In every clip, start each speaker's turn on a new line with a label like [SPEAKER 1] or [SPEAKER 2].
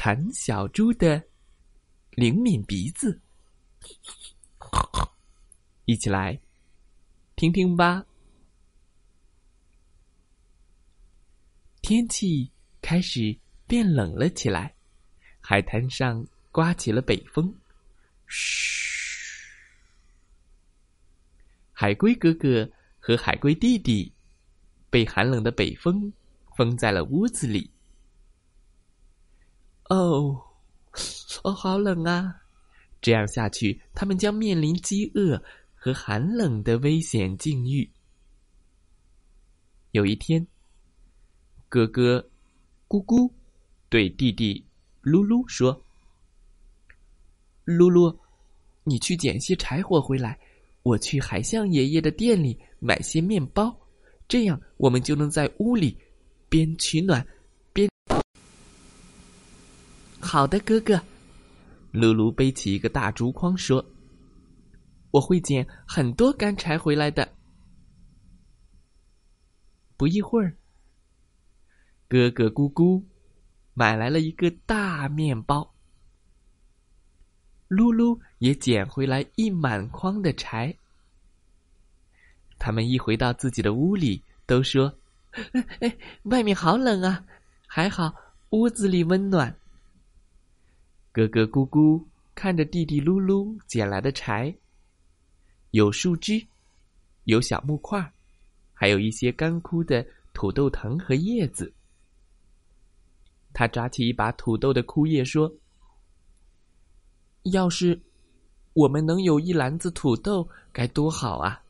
[SPEAKER 1] 馋小猪的灵敏鼻子，一起来听听吧。天气开始变冷了起来，海滩上刮起了北风。嘘，海龟哥哥和海龟弟弟被寒冷的北风封在了屋子里。哦，哦，好冷啊！这样下去，他们将面临饥饿和寒冷的危险境遇。有一天，哥哥咕咕对弟弟噜噜说：“噜噜，你去捡些柴火回来，我去海象爷爷的店里买些面包，这样我们就能在屋里边取暖。”好的，哥哥。露露背起一个大竹筐，说：“我会捡很多干柴回来的。”不一会儿，哥哥咕咕买来了一个大面包，露露也捡回来一满筐的柴。他们一回到自己的屋里，都说：“哎，外面好冷啊！还好屋子里温暖。”哥哥咕咕看着弟弟噜噜捡来的柴，有树枝，有小木块，还有一些干枯的土豆藤和叶子。他抓起一把土豆的枯叶说：“要是我们能有一篮子土豆，该多好啊！”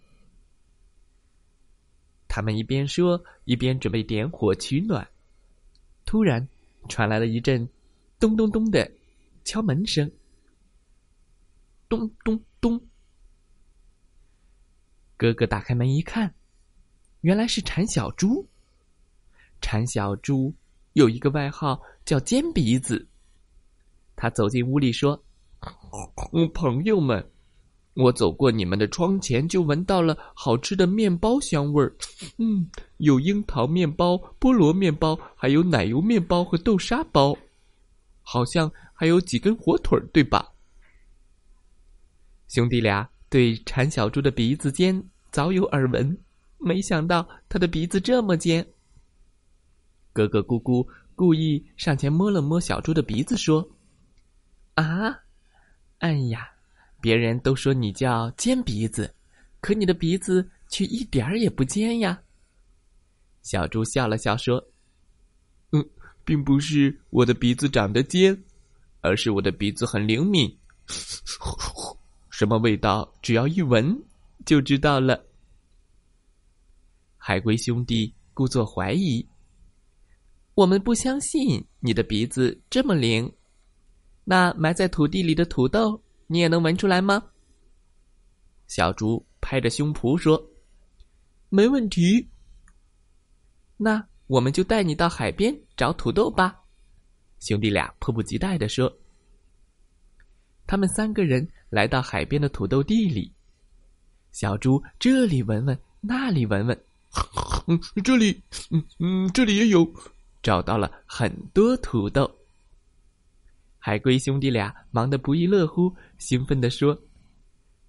[SPEAKER 1] 他们一边说，一边准备点火取暖。突然，传来了一阵咚咚咚的。敲门声，咚咚咚。哥哥打开门一看，原来是馋小猪。馋小猪有一个外号叫尖鼻子。他走进屋里说：“朋友们，我走过你们的窗前，就闻到了好吃的面包香味儿。嗯，有樱桃面包、菠萝面包，还有奶油面包和豆沙包，好像……”还有几根火腿对吧？兄弟俩对馋小猪的鼻子尖早有耳闻，没想到他的鼻子这么尖。哥哥咕咕故意上前摸了摸小猪的鼻子，说：“啊，哎呀，别人都说你叫尖鼻子，可你的鼻子却一点儿也不尖呀。”小猪笑了笑说：“，并不是我的鼻子长得尖。”而是我的鼻子很灵敏，什么味道只要一闻就知道了。海龟兄弟故作怀疑：“我们不相信你的鼻子这么灵，那埋在土地里的土豆你也能闻出来吗？”小猪拍着胸脯说：“没问题。”那我们就带你到海边找土豆吧。兄弟俩迫不及待地说：“他们三个人来到海边的土豆地里，小猪这里闻闻，那里闻闻，这里，嗯嗯，这里也有，找到了很多土豆。海龟兄弟俩忙得不亦乐乎，兴奋地说：‘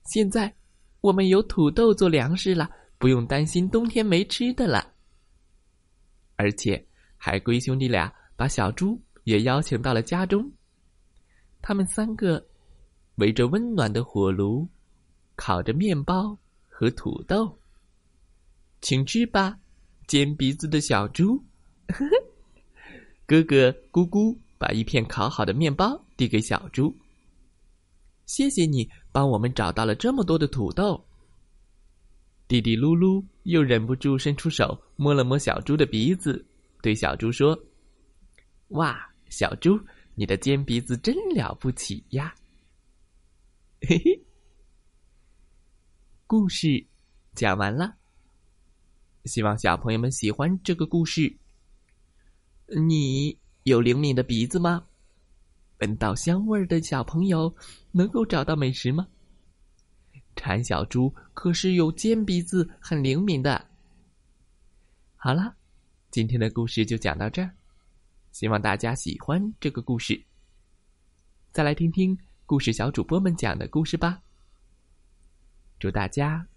[SPEAKER 1] 现在我们有土豆做粮食了，不用担心冬天没吃的了。’而且，海龟兄弟俩把小猪。”也邀请到了家中，他们三个围着温暖的火炉，烤着面包和土豆。请吃吧，尖鼻子的小猪。哥哥咕咕把一片烤好的面包递给小猪。谢谢你帮我们找到了这么多的土豆。弟弟噜噜又忍不住伸出手摸了摸小猪的鼻子，对小猪说。哇，小猪，你的尖鼻子真了不起呀！嘿嘿，故事讲完了，希望小朋友们喜欢这个故事。你有灵敏的鼻子吗？闻到香味儿的小朋友能够找到美食吗？馋小猪可是有尖鼻子，很灵敏的。好了，今天的故事就讲到这儿，希望大家喜欢这个故事。再来听听故事小主播们讲的故事吧。祝大家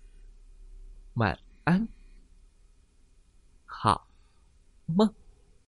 [SPEAKER 1] 晚安，好梦。